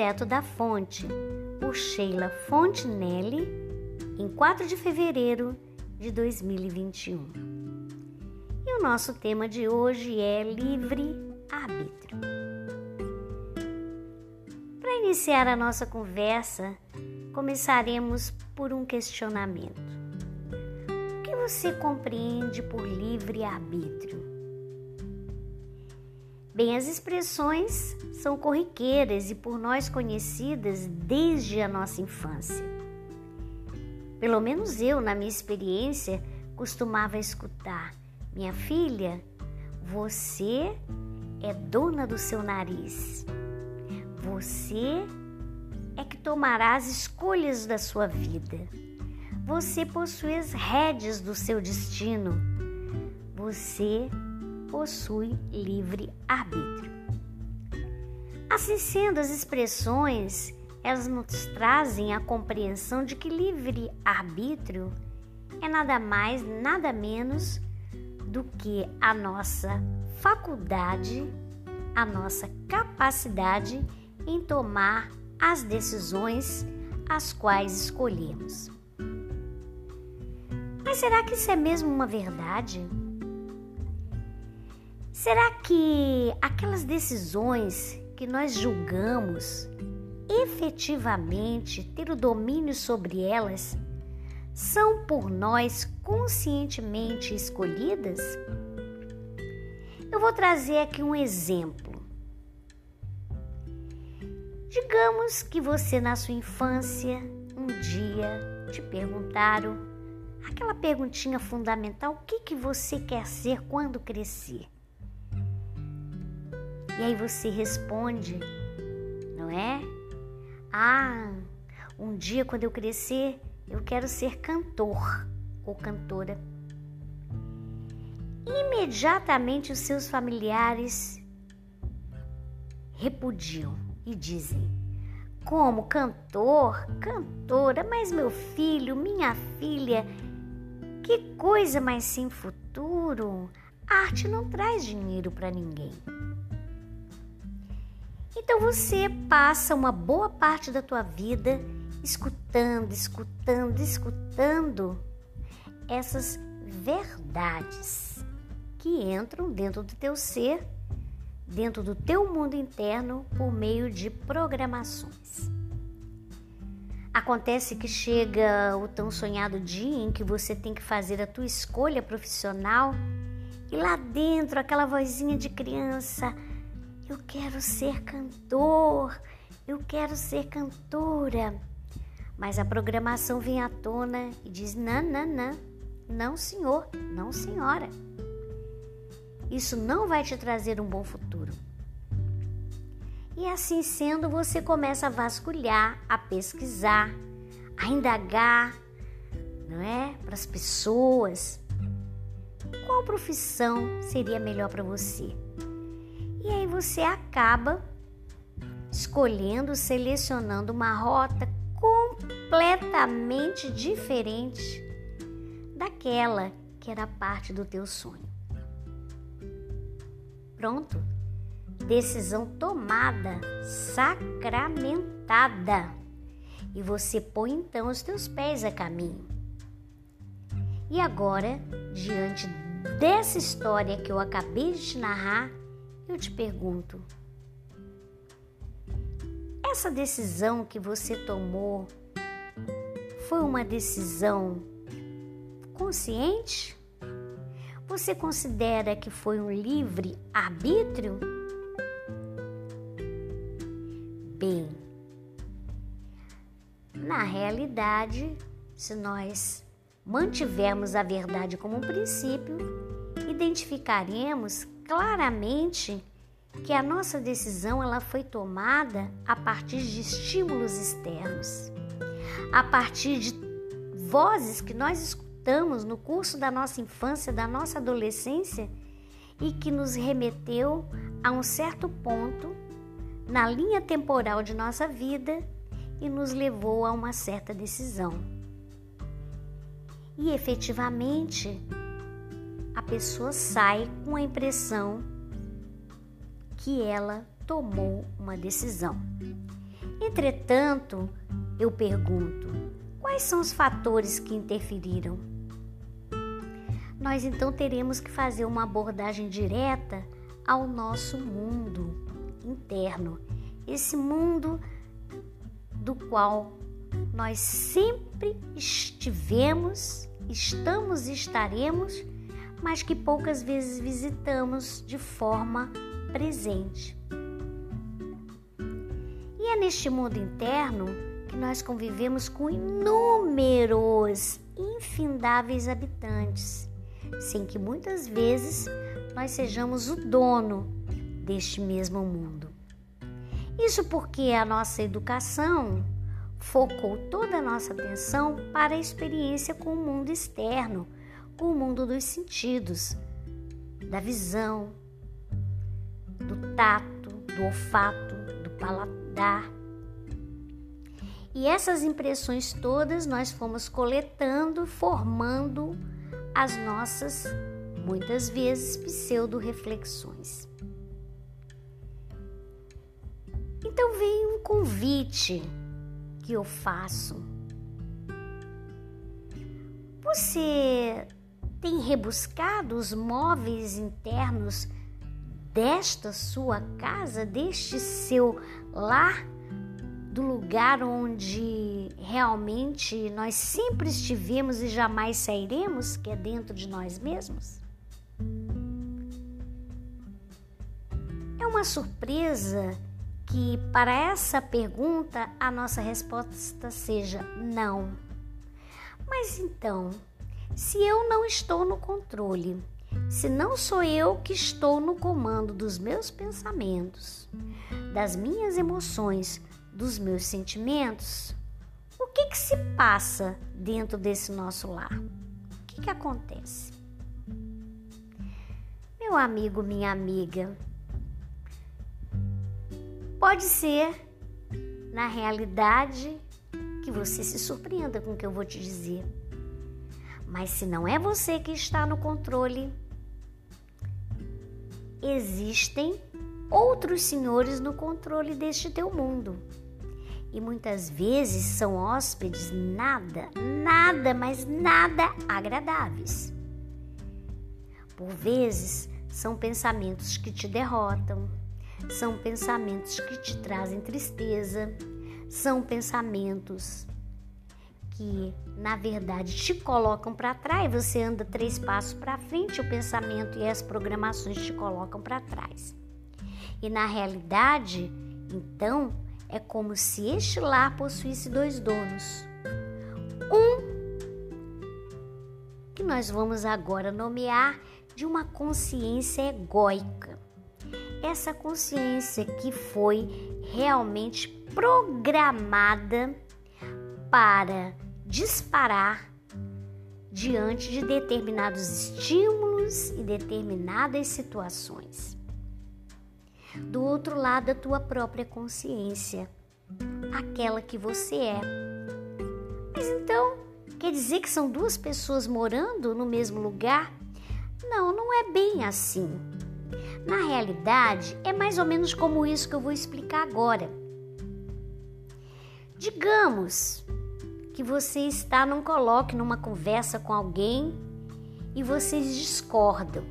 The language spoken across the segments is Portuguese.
direto da fonte, por Sheila Fontinelli, em 4 de fevereiro de 2021. E o nosso tema de hoje é livre arbítrio. Para iniciar a nossa conversa, começaremos por um questionamento. O que você compreende por livre arbítrio? Bem, as expressões são corriqueiras e por nós conhecidas desde a nossa infância. Pelo menos eu, na minha experiência, costumava escutar: Minha filha, você é dona do seu nariz. Você é que tomará as escolhas da sua vida. Você possui as rédeas do seu destino. Você possui livre arbítrio. Assim sendo, as expressões elas nos trazem a compreensão de que livre arbítrio é nada mais, nada menos do que a nossa faculdade, a nossa capacidade em tomar as decisões as quais escolhemos. Mas será que isso é mesmo uma verdade? Será que aquelas decisões que nós julgamos efetivamente ter o domínio sobre elas são por nós conscientemente escolhidas? Eu vou trazer aqui um exemplo. Digamos que você, na sua infância, um dia te perguntaram aquela perguntinha fundamental: o que, que você quer ser quando crescer? E aí você responde, não é? Ah, um dia quando eu crescer, eu quero ser cantor ou cantora. Imediatamente os seus familiares repudiam e dizem: Como cantor, cantora, mas meu filho, minha filha, que coisa mais sem futuro! A arte não traz dinheiro para ninguém. Então você passa uma boa parte da tua vida escutando, escutando, escutando essas verdades que entram dentro do teu ser, dentro do teu mundo interno por meio de programações. Acontece que chega o tão sonhado dia em que você tem que fazer a tua escolha profissional e lá dentro aquela vozinha de criança eu quero ser cantor, eu quero ser cantora. Mas a programação vem à tona e diz: não, não, não, não, senhor, não, senhora. Isso não vai te trazer um bom futuro. E assim sendo, você começa a vasculhar, a pesquisar, a indagar, não é? Para as pessoas. Qual profissão seria melhor para você? Você acaba escolhendo, selecionando uma rota completamente diferente daquela que era parte do teu sonho. Pronto. Decisão tomada, sacramentada. E você põe então os teus pés a caminho. E agora, diante dessa história que eu acabei de te narrar, eu te pergunto: essa decisão que você tomou foi uma decisão consciente? Você considera que foi um livre arbítrio? Bem, na realidade, se nós mantivermos a verdade como um princípio, identificaremos claramente que a nossa decisão ela foi tomada a partir de estímulos externos, a partir de vozes que nós escutamos no curso da nossa infância, da nossa adolescência e que nos remeteu a um certo ponto na linha temporal de nossa vida e nos levou a uma certa decisão. E efetivamente, a pessoa sai com a impressão que ela tomou uma decisão. Entretanto, eu pergunto: quais são os fatores que interferiram? Nós então teremos que fazer uma abordagem direta ao nosso mundo interno, esse mundo do qual nós sempre estivemos, estamos e estaremos, mas que poucas vezes visitamos de forma presente. E é neste mundo interno que nós convivemos com inúmeros, infindáveis habitantes, sem que muitas vezes nós sejamos o dono deste mesmo mundo. Isso porque a nossa educação focou toda a nossa atenção para a experiência com o mundo externo, o mundo dos sentidos, da visão, do tato, do olfato, do paladar. E essas impressões todas nós fomos coletando, formando as nossas, muitas vezes, pseudo-reflexões. Então vem um convite que eu faço. Você tem rebuscado os móveis internos desta sua casa, deste seu lar, do lugar onde realmente nós sempre estivemos e jamais sairemos, que é dentro de nós mesmos? É uma surpresa que para essa pergunta a nossa resposta seja não. Mas então, se eu não estou no controle, se não sou eu que estou no comando dos meus pensamentos, das minhas emoções, dos meus sentimentos, o que, que se passa dentro desse nosso lar? O que, que acontece? Meu amigo, minha amiga, Pode ser, na realidade, que você se surpreenda com o que eu vou te dizer. Mas se não é você que está no controle, existem outros senhores no controle deste teu mundo. E muitas vezes são hóspedes nada, nada, mas nada agradáveis. Por vezes são pensamentos que te derrotam, são pensamentos que te trazem tristeza, são pensamentos que na verdade te colocam para trás, você anda três passos para frente, o pensamento e as programações te colocam para trás. E na realidade, então, é como se este lar possuísse dois donos. Um que nós vamos agora nomear de uma consciência egóica essa consciência que foi realmente programada para disparar diante de determinados estímulos e determinadas situações. Do outro lado, a tua própria consciência, aquela que você é. Mas então, quer dizer que são duas pessoas morando no mesmo lugar? Não, não é bem assim. Na realidade, é mais ou menos como isso que eu vou explicar agora. Digamos que você está num coloque, numa conversa com alguém e vocês discordam.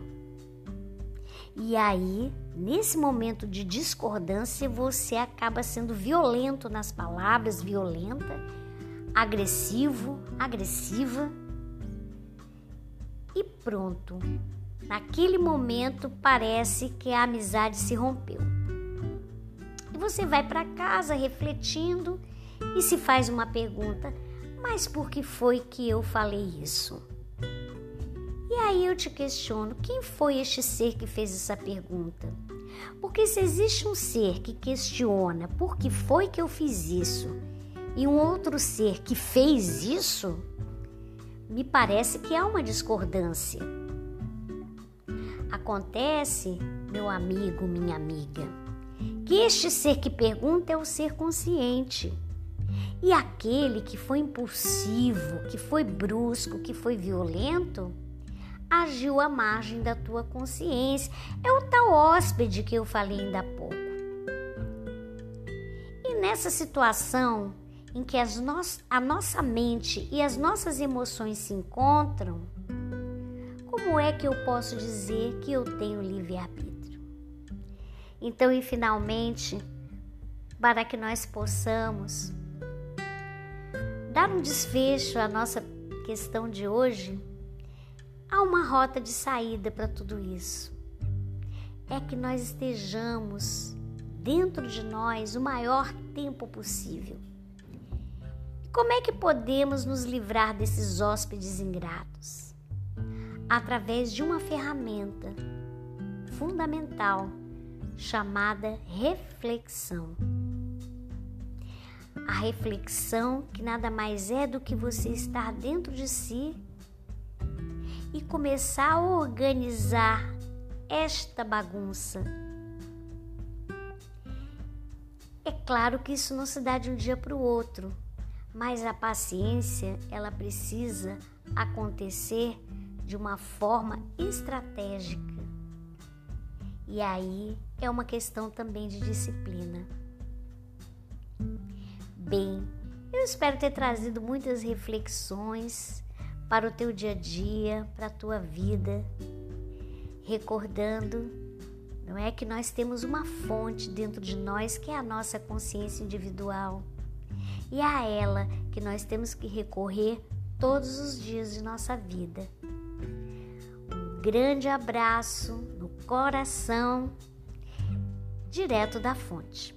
E aí, nesse momento de discordância, você acaba sendo violento nas palavras, violenta, agressivo, agressiva. E pronto. Naquele momento parece que a amizade se rompeu. E você vai para casa refletindo e se faz uma pergunta: mas por que foi que eu falei isso? E aí eu te questiono: quem foi este ser que fez essa pergunta? Porque se existe um ser que questiona por que foi que eu fiz isso e um outro ser que fez isso, me parece que há uma discordância. Acontece, meu amigo, minha amiga, que este ser que pergunta é o ser consciente. E aquele que foi impulsivo, que foi brusco, que foi violento, agiu à margem da tua consciência. É o tal hóspede que eu falei ainda há pouco. E nessa situação em que as no a nossa mente e as nossas emoções se encontram, como é que eu posso dizer que eu tenho livre-arbítrio? Então, e finalmente, para que nós possamos dar um desfecho à nossa questão de hoje, há uma rota de saída para tudo isso. É que nós estejamos dentro de nós o maior tempo possível. Como é que podemos nos livrar desses hóspedes ingratos? Através de uma ferramenta fundamental chamada reflexão. A reflexão, que nada mais é do que você estar dentro de si e começar a organizar esta bagunça. É claro que isso não se dá de um dia para o outro, mas a paciência ela precisa acontecer de uma forma estratégica. E aí é uma questão também de disciplina. Bem, eu espero ter trazido muitas reflexões para o teu dia a dia, para a tua vida, recordando, não é que nós temos uma fonte dentro de nós que é a nossa consciência individual. E é a ela que nós temos que recorrer todos os dias de nossa vida. Um grande abraço no coração, direto da fonte.